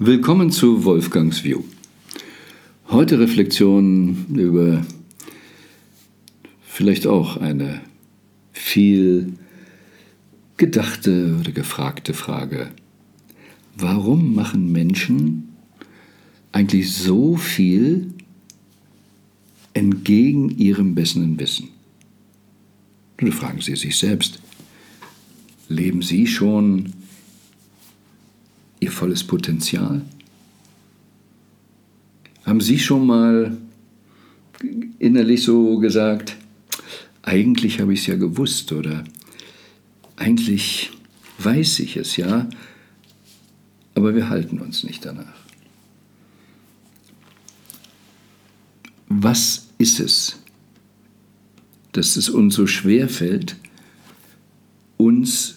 Willkommen zu Wolfgangs View. Heute Reflexion über vielleicht auch eine viel gedachte oder gefragte Frage. Warum machen Menschen eigentlich so viel entgegen ihrem besseren Wissen? Nun fragen Sie sich selbst, leben Sie schon Ihr volles Potenzial? Haben Sie schon mal innerlich so gesagt, eigentlich habe ich es ja gewusst oder eigentlich weiß ich es ja, aber wir halten uns nicht danach. Was ist es, dass es uns so schwer fällt, uns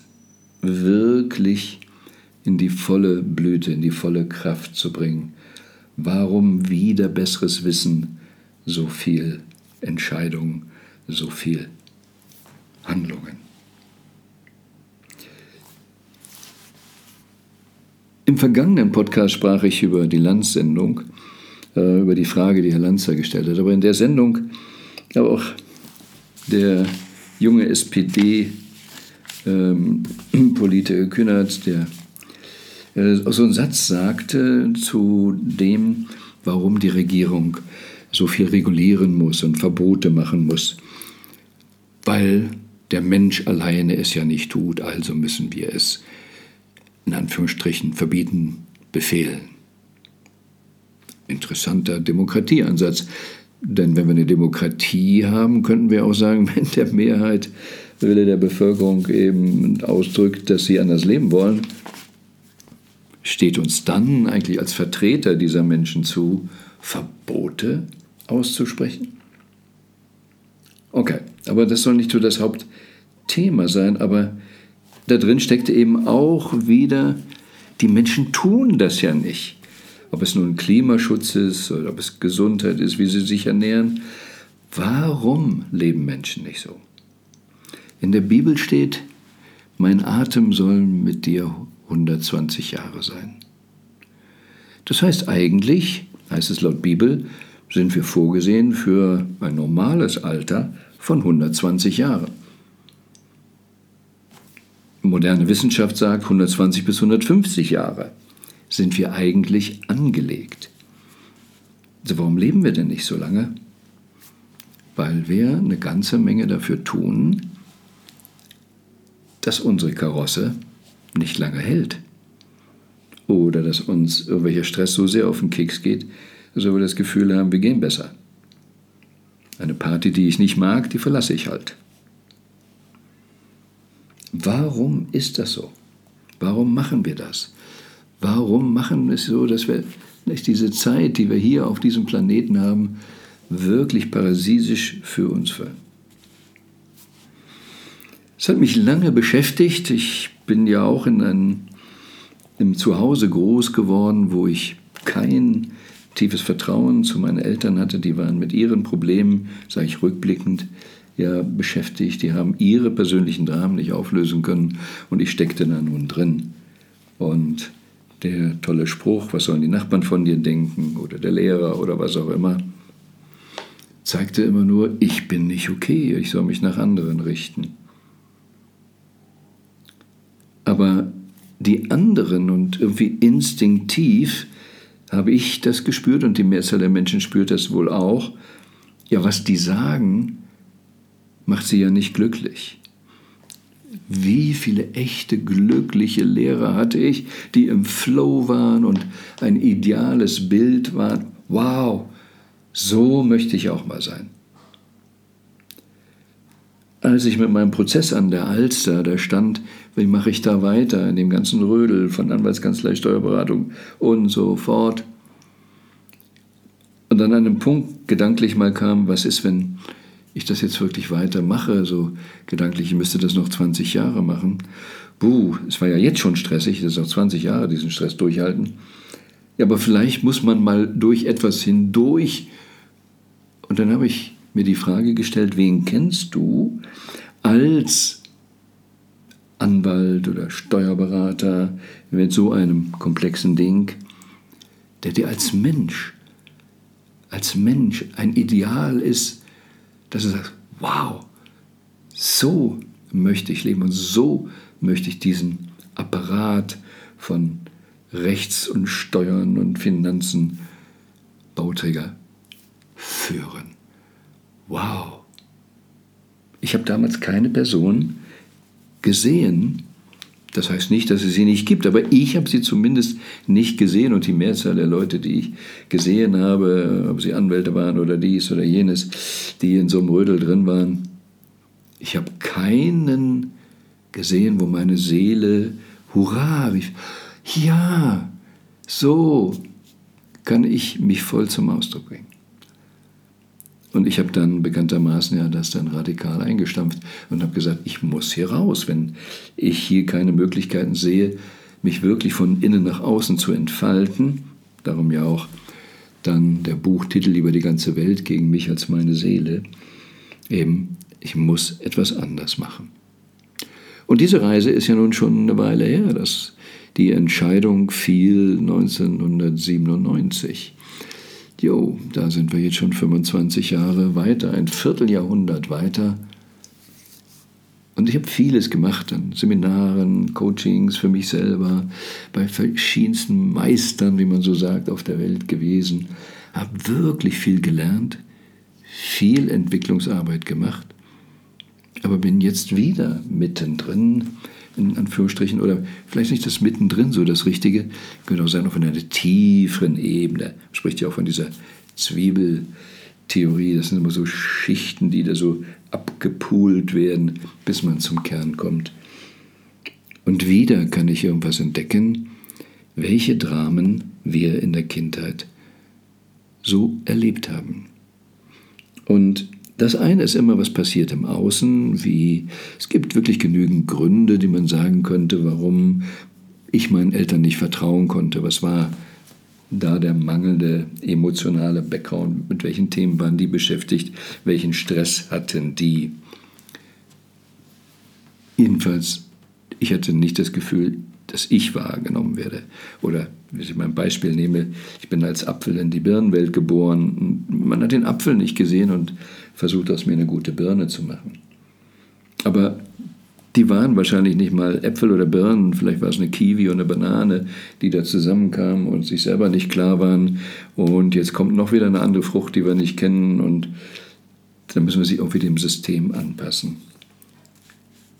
wirklich in die volle Blüte, in die volle Kraft zu bringen. Warum wieder besseres Wissen so viel Entscheidungen, so viel Handlungen? Im vergangenen Podcast sprach ich über die Lanz-Sendung, äh, über die Frage, die Herr Lanzer gestellt hat. Aber in der Sendung, aber auch der junge SPD-Politiker ähm, Kühnert, der so einen Satz sagte zu dem, warum die Regierung so viel regulieren muss und Verbote machen muss. Weil der Mensch alleine es ja nicht tut, also müssen wir es in Anführungsstrichen verbieten, befehlen. Interessanter Demokratieansatz. Denn wenn wir eine Demokratie haben, könnten wir auch sagen, wenn der Mehrheit Wille der Bevölkerung eben ausdrückt, dass sie anders leben wollen, steht uns dann eigentlich als Vertreter dieser Menschen zu, Verbote auszusprechen? Okay, aber das soll nicht so das Hauptthema sein, aber da drin steckte eben auch wieder, die Menschen tun das ja nicht. Ob es nun Klimaschutz ist oder ob es Gesundheit ist, wie sie sich ernähren. Warum leben Menschen nicht so? In der Bibel steht, mein Atem soll mit dir 120 Jahre sein. Das heißt eigentlich, heißt es laut Bibel, sind wir vorgesehen für ein normales Alter von 120 Jahren. Moderne Wissenschaft sagt 120 bis 150 Jahre sind wir eigentlich angelegt. Also warum leben wir denn nicht so lange? Weil wir eine ganze Menge dafür tun, dass unsere Karosse nicht lange hält. Oder dass uns irgendwelcher Stress so sehr auf den Keks geht, dass wir das Gefühl haben, wir gehen besser. Eine Party, die ich nicht mag, die verlasse ich halt. Warum ist das so? Warum machen wir das? Warum machen wir es so, dass wir nicht diese Zeit, die wir hier auf diesem Planeten haben, wirklich parasitisch für uns füllen? Es hat mich lange beschäftigt. Ich bin ja auch in einem, Zuhause groß geworden, wo ich kein tiefes Vertrauen zu meinen Eltern hatte. Die waren mit ihren Problemen, sage ich rückblickend, ja beschäftigt. Die haben ihre persönlichen Dramen nicht auflösen können und ich steckte da nun drin. Und der tolle Spruch, was sollen die Nachbarn von dir denken oder der Lehrer oder was auch immer, zeigte immer nur, ich bin nicht okay, ich soll mich nach anderen richten. Aber die anderen und irgendwie instinktiv habe ich das gespürt und die Mehrzahl der Menschen spürt das wohl auch. Ja, was die sagen, macht sie ja nicht glücklich. Wie viele echte glückliche Lehrer hatte ich, die im Flow waren und ein ideales Bild waren. Wow, so möchte ich auch mal sein als ich mit meinem Prozess an der Alster da stand, wie mache ich da weiter in dem ganzen Rödel von Anwaltskanzlei, Steuerberatung und so fort. Und dann an einem Punkt gedanklich mal kam, was ist, wenn ich das jetzt wirklich weitermache, so gedanklich, ich müsste das noch 20 Jahre machen. Buh, es war ja jetzt schon stressig, das ist noch 20 Jahre diesen Stress durchhalten. Ja, aber vielleicht muss man mal durch etwas hindurch. Und dann habe ich mir die Frage gestellt, wen kennst du als Anwalt oder Steuerberater mit so einem komplexen Ding, der dir als Mensch, als Mensch ein Ideal ist, dass du sagst, wow, so möchte ich leben und so möchte ich diesen Apparat von Rechts und Steuern und Finanzen Bauträger führen. Wow. Ich habe damals keine Person gesehen, das heißt nicht, dass es sie nicht gibt, aber ich habe sie zumindest nicht gesehen und die Mehrzahl der Leute, die ich gesehen habe, ob sie Anwälte waren oder dies oder jenes, die in so einem Rödel drin waren, ich habe keinen gesehen, wo meine Seele Hurra rief. Ja, so kann ich mich voll zum Ausdruck bringen. Und ich habe dann bekanntermaßen ja das dann radikal eingestampft und habe gesagt, ich muss hier raus, wenn ich hier keine Möglichkeiten sehe, mich wirklich von innen nach außen zu entfalten. Darum ja auch dann der Buchtitel über die ganze Welt gegen mich als meine Seele. Eben, ich muss etwas anders machen. Und diese Reise ist ja nun schon eine Weile her. dass die Entscheidung fiel 1997. Jo, da sind wir jetzt schon 25 Jahre weiter, ein Vierteljahrhundert weiter. Und ich habe vieles gemacht an Seminaren, Coachings für mich selber, bei verschiedensten Meistern, wie man so sagt, auf der Welt gewesen, habe wirklich viel gelernt, viel Entwicklungsarbeit gemacht, aber bin jetzt wieder mittendrin in Anführungsstrichen, oder vielleicht nicht das mittendrin so das Richtige, auch sein, auf einer tieferen Ebene. Spricht ja auch von dieser Zwiebeltheorie, das sind immer so Schichten, die da so abgepult werden, bis man zum Kern kommt. Und wieder kann ich irgendwas entdecken, welche Dramen wir in der Kindheit so erlebt haben. Und das eine ist immer, was passiert im Außen, wie es gibt wirklich genügend Gründe, die man sagen könnte, warum ich meinen Eltern nicht vertrauen konnte. Was war da der mangelnde emotionale Background? Mit welchen Themen waren die beschäftigt? Welchen Stress hatten die? Jedenfalls, ich hatte nicht das Gefühl, dass ich wahrgenommen werde. Oder, wenn ich mal ein Beispiel nehme, ich bin als Apfel in die Birnenwelt geboren. Man hat den Apfel nicht gesehen und versucht aus mir eine gute Birne zu machen. Aber die waren wahrscheinlich nicht mal Äpfel oder Birnen, vielleicht war es eine Kiwi und eine Banane, die da zusammenkamen und sich selber nicht klar waren. Und jetzt kommt noch wieder eine andere Frucht, die wir nicht kennen und dann müssen wir sie auch wieder dem System anpassen.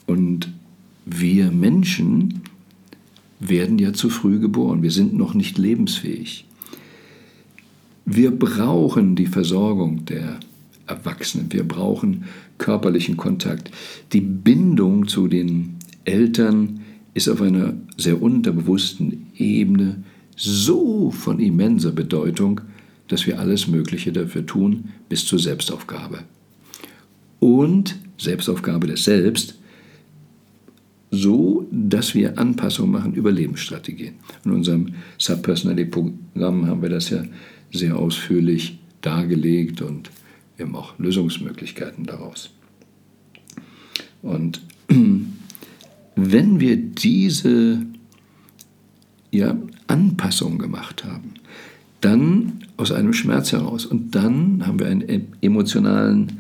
Und wir Menschen werden ja zu früh geboren. Wir sind noch nicht lebensfähig. Wir brauchen die Versorgung der Erwachsenen. Wir brauchen körperlichen Kontakt. Die Bindung zu den Eltern ist auf einer sehr unterbewussten Ebene so von immenser Bedeutung, dass wir alles Mögliche dafür tun, bis zur Selbstaufgabe. Und Selbstaufgabe des Selbst so, dass wir Anpassungen machen über Lebensstrategien. In unserem Subpersonality-Programm haben wir das ja sehr ausführlich dargelegt und haben auch Lösungsmöglichkeiten daraus. Und wenn wir diese ja, Anpassung gemacht haben, dann aus einem Schmerz heraus und dann haben wir einen emotionalen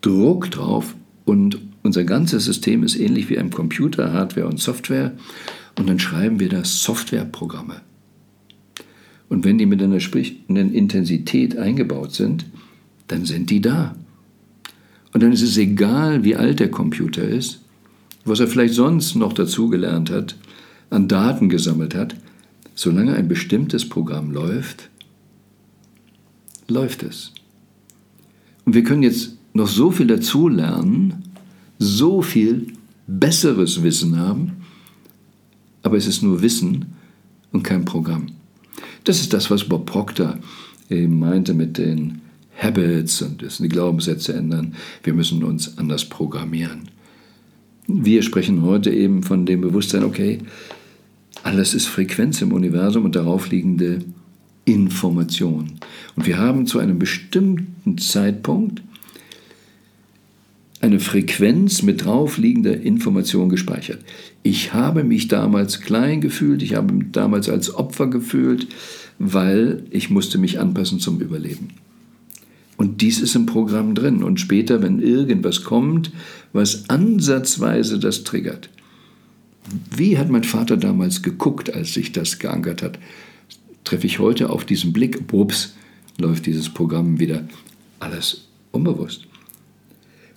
Druck drauf und unser ganzes System ist ähnlich wie ein Computer, Hardware und Software. Und dann schreiben wir da Softwareprogramme. Und wenn die mit einer entsprechenden Intensität eingebaut sind, dann sind die da. Und dann ist es egal, wie alt der Computer ist, was er vielleicht sonst noch dazugelernt hat, an Daten gesammelt hat, solange ein bestimmtes Programm läuft, läuft es. Und wir können jetzt noch so viel dazulernen, so viel besseres Wissen haben, aber es ist nur Wissen und kein Programm. Das ist das, was Bob Proctor eben meinte mit den Habits und das die Glaubenssätze ändern. Wir müssen uns anders programmieren. Wir sprechen heute eben von dem Bewusstsein, okay, alles ist Frequenz im Universum und darauf liegende Information. Und wir haben zu einem bestimmten Zeitpunkt eine Frequenz mit draufliegender Information gespeichert. Ich habe mich damals klein gefühlt, ich habe mich damals als Opfer gefühlt, weil ich musste mich anpassen zum Überleben. Und dies ist im Programm drin. Und später, wenn irgendwas kommt, was ansatzweise das triggert. Wie hat mein Vater damals geguckt, als sich das geankert hat? Treffe ich heute auf diesen Blick, ups, läuft dieses Programm wieder. Alles unbewusst.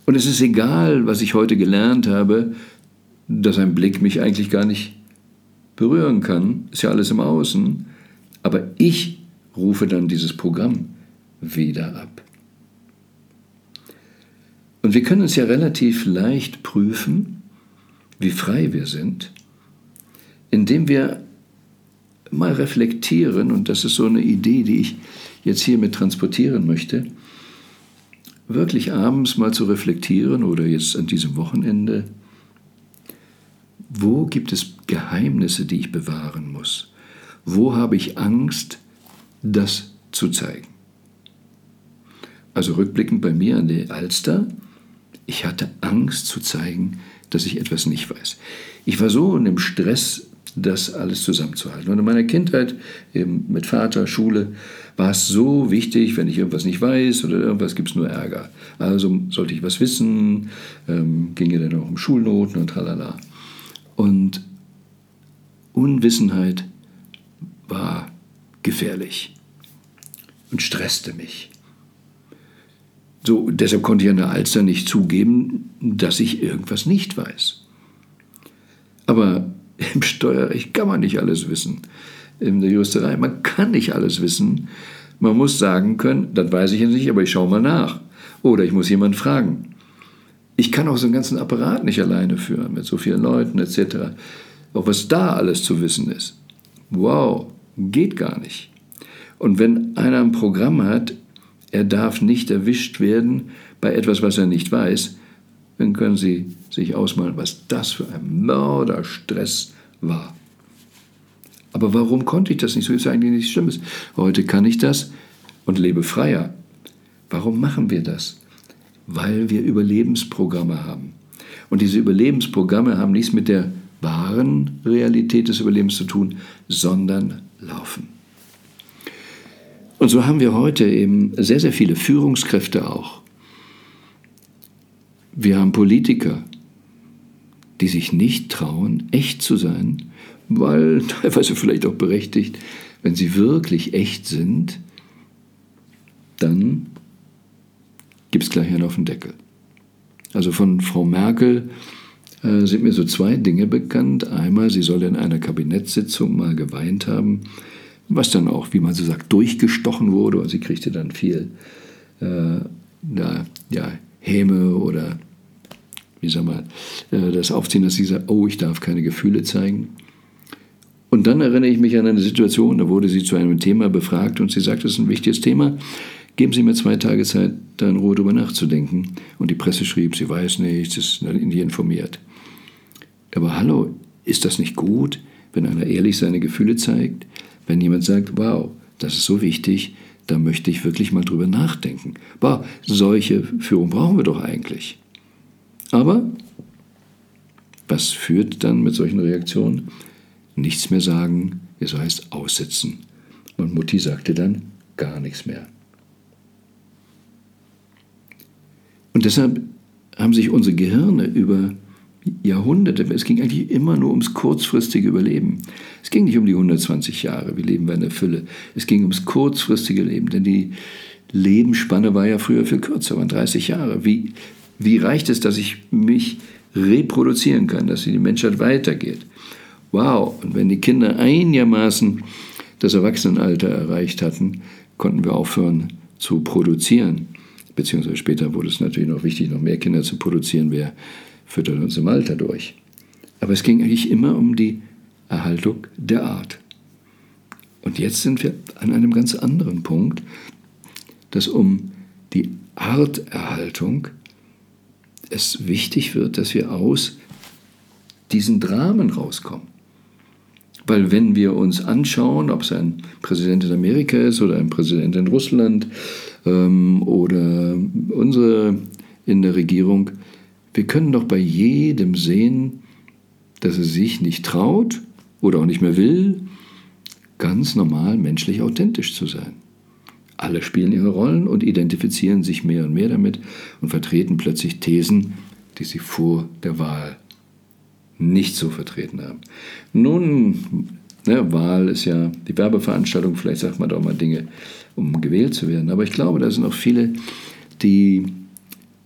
Und es ist egal, was ich heute gelernt habe, dass ein Blick mich eigentlich gar nicht berühren kann. Ist ja alles im Außen. Aber ich rufe dann dieses Programm wieder ab. Und wir können es ja relativ leicht prüfen, wie frei wir sind, indem wir mal reflektieren, und das ist so eine Idee, die ich jetzt hiermit transportieren möchte, wirklich abends mal zu reflektieren oder jetzt an diesem Wochenende, wo gibt es Geheimnisse, die ich bewahren muss? Wo habe ich Angst, das zu zeigen? Also rückblickend bei mir an die Alster, ich hatte Angst zu zeigen, dass ich etwas nicht weiß. Ich war so in dem Stress, das alles zusammenzuhalten. Und in meiner Kindheit, eben mit Vater, Schule, war es so wichtig, wenn ich irgendwas nicht weiß oder irgendwas, gibt es nur Ärger. Also sollte ich was wissen, ähm, ginge dann auch um Schulnoten und tralala. Und Unwissenheit war gefährlich und stresste mich. So, deshalb konnte ich an der Alster nicht zugeben, dass ich irgendwas nicht weiß. Aber im Steuerrecht kann man nicht alles wissen. In der Juristerei, man kann nicht alles wissen. Man muss sagen können, das weiß ich jetzt nicht, aber ich schaue mal nach. Oder ich muss jemanden fragen. Ich kann auch so einen ganzen Apparat nicht alleine führen, mit so vielen Leuten etc. Auch was da alles zu wissen ist. Wow, geht gar nicht. Und wenn einer ein Programm hat, er darf nicht erwischt werden bei etwas, was er nicht weiß, dann können Sie sich ausmalen, was das für ein Mörderstress war. Aber warum konnte ich das nicht? So ist eigentlich nichts Schlimmes. Heute kann ich das und lebe freier. Warum machen wir das? Weil wir Überlebensprogramme haben. Und diese Überlebensprogramme haben nichts mit der wahren Realität des Überlebens zu tun, sondern laufen. Und so haben wir heute eben sehr, sehr viele Führungskräfte auch. Wir haben Politiker, die sich nicht trauen, echt zu sein, weil teilweise vielleicht auch berechtigt, wenn sie wirklich echt sind, dann gibt es gleich einen auf den Deckel. Also von Frau Merkel äh, sind mir so zwei Dinge bekannt. Einmal, sie soll in einer Kabinettssitzung mal geweint haben, was dann auch, wie man so sagt, durchgestochen wurde. Und sie kriegte dann viel äh, na, ja, Häme oder wie sag mal, äh, das Aufziehen, dass sie sagt, oh, ich darf keine Gefühle zeigen. Und dann erinnere ich mich an eine Situation, da wurde sie zu einem Thema befragt und sie sagte, es ist ein wichtiges Thema. Geben Sie mir zwei Tage Zeit, da in Ruhe darüber nachzudenken. Und die Presse schrieb, sie weiß nichts, ist nicht informiert. Aber hallo, ist das nicht gut, wenn einer ehrlich seine Gefühle zeigt? Wenn jemand sagt, wow, das ist so wichtig, da möchte ich wirklich mal drüber nachdenken. Boah, solche Führung brauchen wir doch eigentlich. Aber was führt dann mit solchen Reaktionen? Nichts mehr sagen, es heißt aussitzen. Und Mutti sagte dann gar nichts mehr. Und deshalb haben sich unsere Gehirne über Jahrhunderte, es ging eigentlich immer nur ums kurzfristige Überleben. Es ging nicht um die 120 Jahre, wie leben wir in der Fülle. Es ging ums kurzfristige Leben, denn die Lebensspanne war ja früher viel kürzer, waren 30 Jahre. Wie, wie reicht es, dass ich mich reproduzieren kann, dass die Menschheit weitergeht? Wow, und wenn die Kinder einigermaßen das Erwachsenenalter erreicht hatten, konnten wir aufhören zu produzieren. Beziehungsweise später wurde es natürlich noch wichtig, noch mehr Kinder zu produzieren. Wer füttert uns im Alter durch. Aber es ging eigentlich immer um die Erhaltung der Art. Und jetzt sind wir an einem ganz anderen Punkt, dass um die Arterhaltung es wichtig wird, dass wir aus diesen Dramen rauskommen. Weil wenn wir uns anschauen, ob es ein Präsident in Amerika ist oder ein Präsident in Russland ähm, oder unsere in der Regierung, Wir können doch bei jedem sehen, dass er sich nicht traut oder auch nicht mehr will, ganz normal menschlich authentisch zu sein. Alle spielen ihre Rollen und identifizieren sich mehr und mehr damit und vertreten plötzlich Thesen, die sie vor der Wahl nicht so vertreten haben. Nun, ne, Wahl ist ja die Werbeveranstaltung, vielleicht sagt man doch mal Dinge, um gewählt zu werden. Aber ich glaube, da sind auch viele, die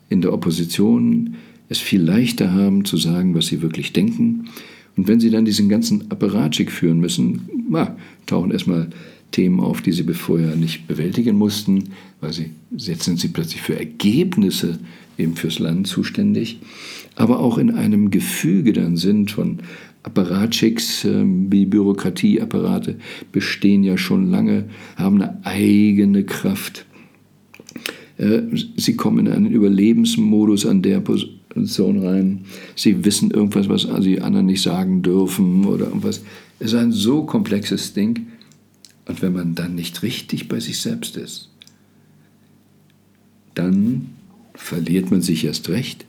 in der Opposition es viel leichter haben zu sagen, was sie wirklich denken. Und wenn sie dann diesen ganzen Apparatschik führen müssen, na, tauchen erstmal Themen auf, die sie vorher nicht bewältigen mussten, weil sie jetzt sind sie plötzlich für Ergebnisse eben fürs Land zuständig, aber auch in einem Gefüge dann sind von Apparatschicks, ähm, wie Bürokratieapparate bestehen ja schon lange, haben eine eigene Kraft. Äh, sie kommen in einen Überlebensmodus an der Position rein. Sie wissen irgendwas, was sie anderen nicht sagen dürfen oder irgendwas. Es ist ein so komplexes Ding. Und wenn man dann nicht richtig bei sich selbst ist, dann verliert man sich erst recht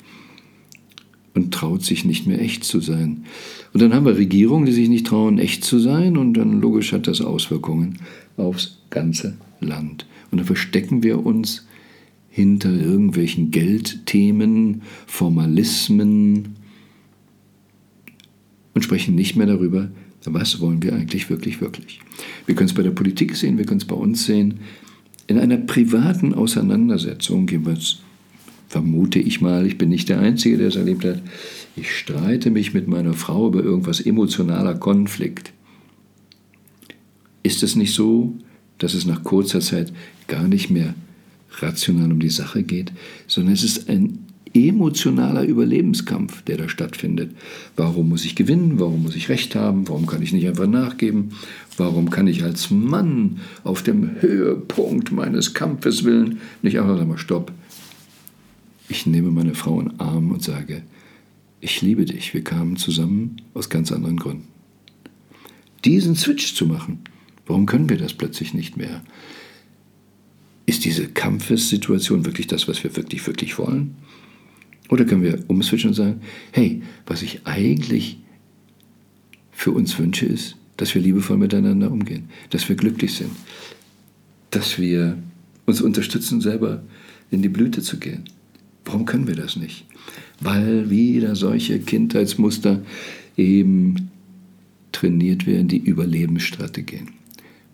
und traut sich nicht mehr echt zu sein. Und dann haben wir Regierungen, die sich nicht trauen, echt zu sein, und dann logisch hat das Auswirkungen aufs ganze Land. Und dann verstecken wir uns hinter irgendwelchen Geldthemen, Formalismen und sprechen nicht mehr darüber, was wollen wir eigentlich wirklich, wirklich. Wir können es bei der Politik sehen, wir können es bei uns sehen. In einer privaten Auseinandersetzung, jeweils vermute ich mal, ich bin nicht der Einzige, der es erlebt hat, ich streite mich mit meiner Frau über irgendwas emotionaler Konflikt. Ist es nicht so, dass es nach kurzer Zeit gar nicht mehr rational um die Sache geht, sondern es ist ein emotionaler Überlebenskampf, der da stattfindet. Warum muss ich gewinnen? Warum muss ich Recht haben? Warum kann ich nicht einfach nachgeben? Warum kann ich als Mann auf dem Höhepunkt meines Kampfes willen nicht einfach sagen, stopp, ich nehme meine Frau in den Arm und sage, ich liebe dich, wir kamen zusammen aus ganz anderen Gründen. Diesen Switch zu machen, warum können wir das plötzlich nicht mehr? Ist diese Kampfessituation wirklich das, was wir wirklich, wirklich wollen? Oder können wir umswitchen und sagen, hey, was ich eigentlich für uns wünsche, ist, dass wir liebevoll miteinander umgehen, dass wir glücklich sind, dass wir uns unterstützen, selber in die Blüte zu gehen. Warum können wir das nicht? Weil wieder solche Kindheitsmuster eben trainiert werden, die Überlebensstrategien.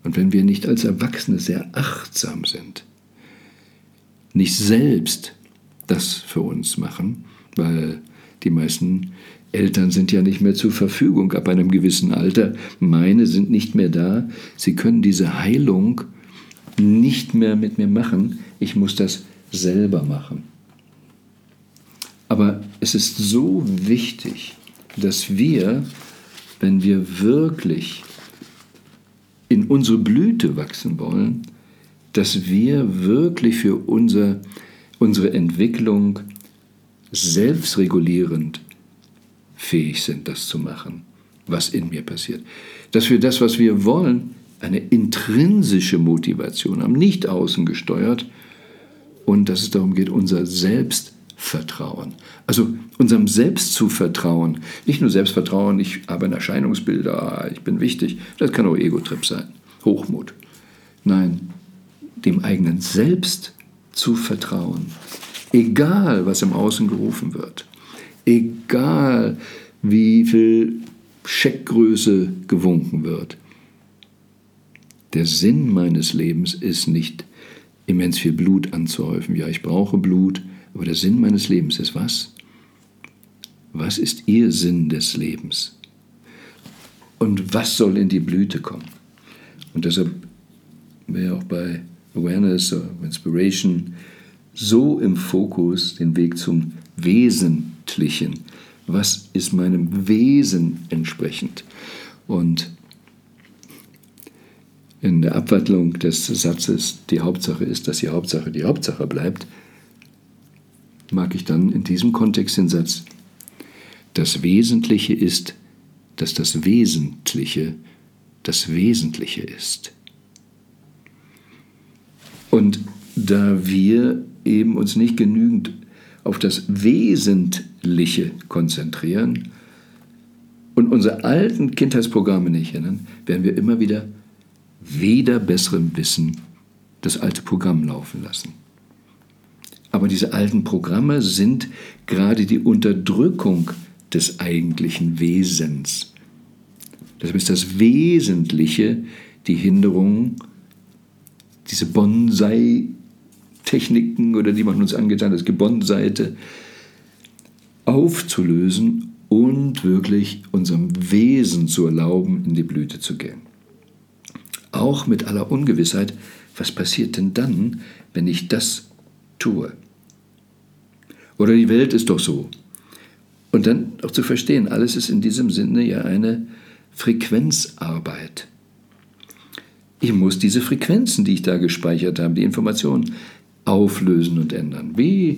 Und wenn wir nicht als Erwachsene sehr achtsam sind, nicht selbst das für uns machen, weil die meisten Eltern sind ja nicht mehr zur Verfügung ab einem gewissen Alter, meine sind nicht mehr da, sie können diese Heilung nicht mehr mit mir machen, ich muss das selber machen. Aber es ist so wichtig, dass wir, wenn wir wirklich in unsere Blüte wachsen wollen, dass wir wirklich für unser, unsere Entwicklung selbstregulierend fähig sind, das zu machen, was in mir passiert. Dass wir das, was wir wollen, eine intrinsische Motivation haben, nicht außen gesteuert und dass es darum geht, unser Selbst Vertrauen. Also unserem Selbst zu vertrauen. Nicht nur Selbstvertrauen, ich habe ein Erscheinungsbild, ich bin wichtig. Das kann auch Ego-Trip sein. Hochmut. Nein, dem eigenen Selbst zu vertrauen. Egal, was im Außen gerufen wird. Egal, wie viel Scheckgröße gewunken wird. Der Sinn meines Lebens ist nicht immens viel Blut anzuhäufen. Ja, ich brauche Blut, aber der Sinn meines Lebens ist was? Was ist Ihr Sinn des Lebens? Und was soll in die Blüte kommen? Und deshalb wäre auch bei Awareness Inspiration so im Fokus den Weg zum Wesentlichen. Was ist meinem Wesen entsprechend? Und in der Abwandlung des Satzes, die Hauptsache ist, dass die Hauptsache die Hauptsache bleibt, mag ich dann in diesem Kontext den Satz, das Wesentliche ist, dass das Wesentliche das Wesentliche ist. Und da wir eben uns nicht genügend auf das Wesentliche konzentrieren und unsere alten Kindheitsprogramme nicht ändern, werden wir immer wieder weder besserem Wissen das alte Programm laufen lassen. Aber diese alten Programme sind gerade die Unterdrückung des eigentlichen Wesens. Deshalb ist das Wesentliche die Hinderung, diese Bonsai-Techniken oder die man uns angetan hat, Gebonseite, aufzulösen und wirklich unserem Wesen zu erlauben, in die Blüte zu gehen. Auch mit aller Ungewissheit, was passiert denn dann, wenn ich das tue? Oder die Welt ist doch so. Und dann auch zu verstehen, alles ist in diesem Sinne ja eine Frequenzarbeit. Ich muss diese Frequenzen, die ich da gespeichert habe, die Informationen auflösen und ändern. Wie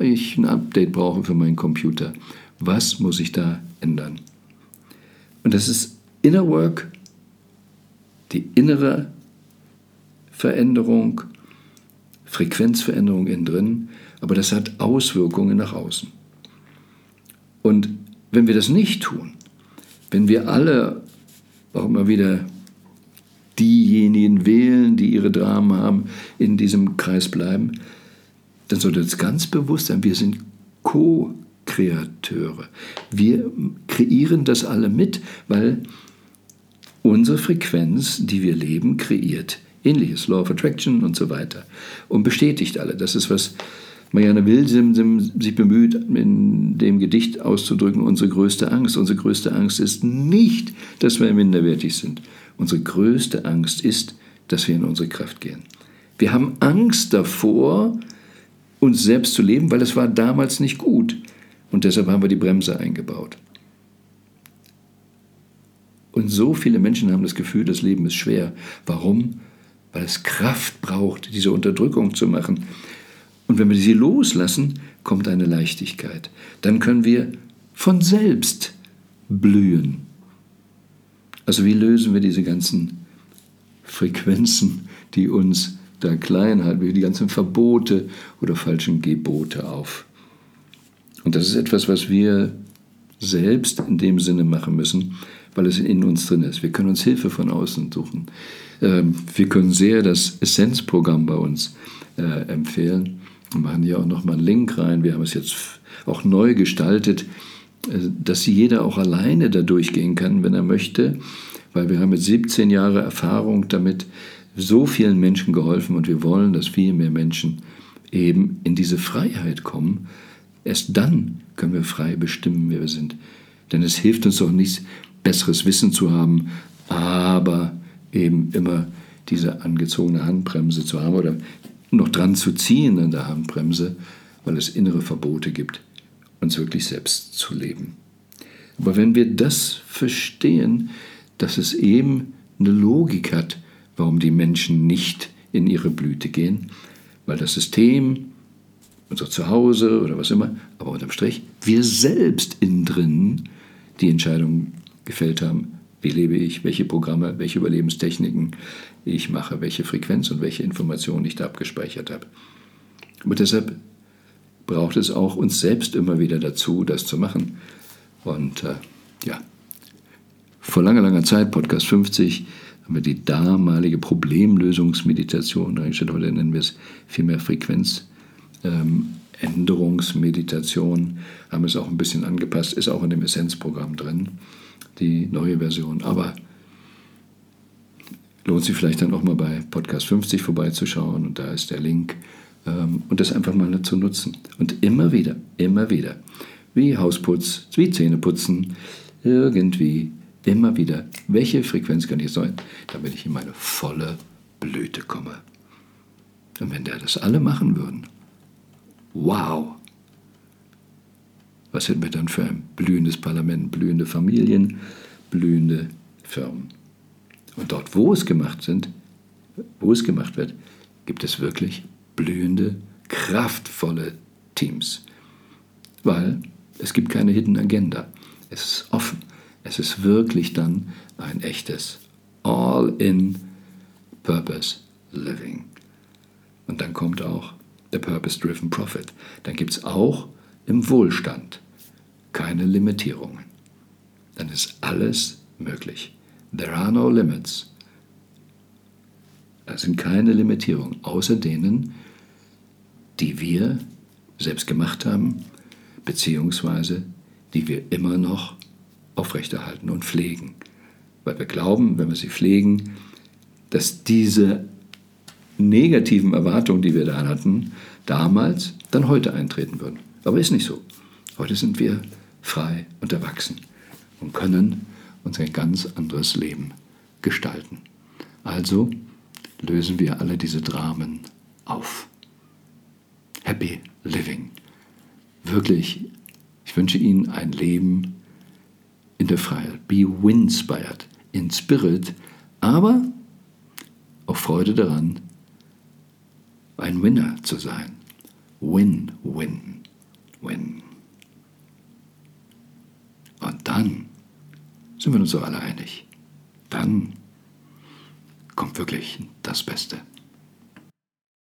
ich ein Update brauche für meinen Computer. Was muss ich da ändern? Und das ist Inner Work, die innere Veränderung, Frequenzveränderung innen drin, aber das hat Auswirkungen nach außen. Und wenn wir das nicht tun, wenn wir alle auch immer wieder diejenigen wählen, die ihre Dramen haben, in diesem Kreis bleiben, dann sollte es ganz bewusst sein, wir sind Co-Kreateure. Wir kreieren das alle mit, weil unsere Frequenz, die wir leben, kreiert ähnliches, Law of Attraction und so weiter. Und bestätigt alle. Das ist, was Marianne Wilsim sich bemüht, in dem Gedicht auszudrücken, unsere größte Angst. Unsere größte Angst ist nicht, dass wir minderwertig sind. Unsere größte Angst ist, dass wir in unsere Kraft gehen. Wir haben Angst davor, uns selbst zu leben, weil es war damals nicht gut. Und deshalb haben wir die Bremse eingebaut. Und so viele Menschen haben das Gefühl, das Leben ist schwer. Warum? Weil es Kraft braucht, diese Unterdrückung zu machen. Und wenn wir sie loslassen, kommt eine Leichtigkeit. Dann können wir von selbst blühen. Also wie lösen wir diese ganzen Frequenzen, die uns da klein halten, wie die ganzen Verbote oder falschen Gebote auf? Und das ist etwas, was wir selbst in dem Sinne machen müssen, weil es in uns drin ist. Wir können uns Hilfe von außen suchen. Ähm, wir können sehr das Essenzprogramm bei uns äh, empfehlen. Wir machen hier auch nochmal einen Link rein. Wir haben es jetzt auch neu gestaltet, dass jeder auch alleine da durchgehen kann, wenn er möchte, weil wir haben mit 17 Jahren Erfahrung damit so vielen Menschen geholfen und wir wollen, dass viel mehr Menschen eben in diese Freiheit kommen. Erst dann können wir frei bestimmen, wer wir sind. Denn es hilft uns doch nichts, besseres Wissen zu haben, aber eben immer diese angezogene Handbremse zu haben oder noch dran zu ziehen an der Handbremse, weil es innere Verbote gibt, uns wirklich selbst zu leben. Aber wenn wir das verstehen, dass es eben eine Logik hat, warum die Menschen nicht in ihre Blüte gehen, weil das System, unser Zuhause oder was immer, aber unterm Strich, wir selbst innen drin die Entscheidung gefällt haben, wie lebe ich, welche Programme, welche Überlebenstechniken ich mache, welche Frequenz und welche Informationen ich da abgespeichert habe. Und deshalb braucht es auch uns selbst immer wieder dazu, das zu machen. Und äh, ja, vor langer, langer Zeit, Podcast 50, haben wir die damalige Problemlösungsmeditation eingestellt, heute nennen wir es vielmehr Frequenzänderungsmeditation, ähm, haben es auch ein bisschen angepasst, ist auch in dem Essenzprogramm drin die neue Version. Aber lohnt sich vielleicht dann auch mal bei Podcast 50 vorbeizuschauen und da ist der Link ähm, und das einfach mal zu nutzen. Und immer wieder, immer wieder, wie Hausputz, wie Zähneputzen, irgendwie, immer wieder, welche Frequenz kann ich sein, damit ich in meine volle Blüte komme. Und wenn der das alle machen würden, wow, was hätten wir dann für ein blühendes Parlament, blühende Familien, blühende Firmen? Und dort, wo es gemacht sind, wo es gemacht wird, gibt es wirklich blühende, kraftvolle Teams. Weil es gibt keine Hidden Agenda. Es ist offen. Es ist wirklich dann ein echtes All-in Purpose Living. Und dann kommt auch The Purpose-Driven Profit. Dann gibt es auch im Wohlstand keine Limitierungen. Dann ist alles möglich. There are no limits. Es sind keine Limitierungen, außer denen, die wir selbst gemacht haben, beziehungsweise die wir immer noch aufrechterhalten und pflegen. Weil wir glauben, wenn wir sie pflegen, dass diese negativen Erwartungen, die wir da hatten, damals dann heute eintreten würden. Aber ist nicht so. Heute sind wir frei und erwachsen und können unser ganz anderes Leben gestalten. Also lösen wir alle diese Dramen auf. Happy Living. Wirklich, ich wünsche Ihnen ein Leben in der Freiheit. Be winspired, in Spirit, aber auch Freude daran, ein Winner zu sein. Win, win, win. Und dann sind wir uns so alle einig. Dann kommt wirklich das Beste.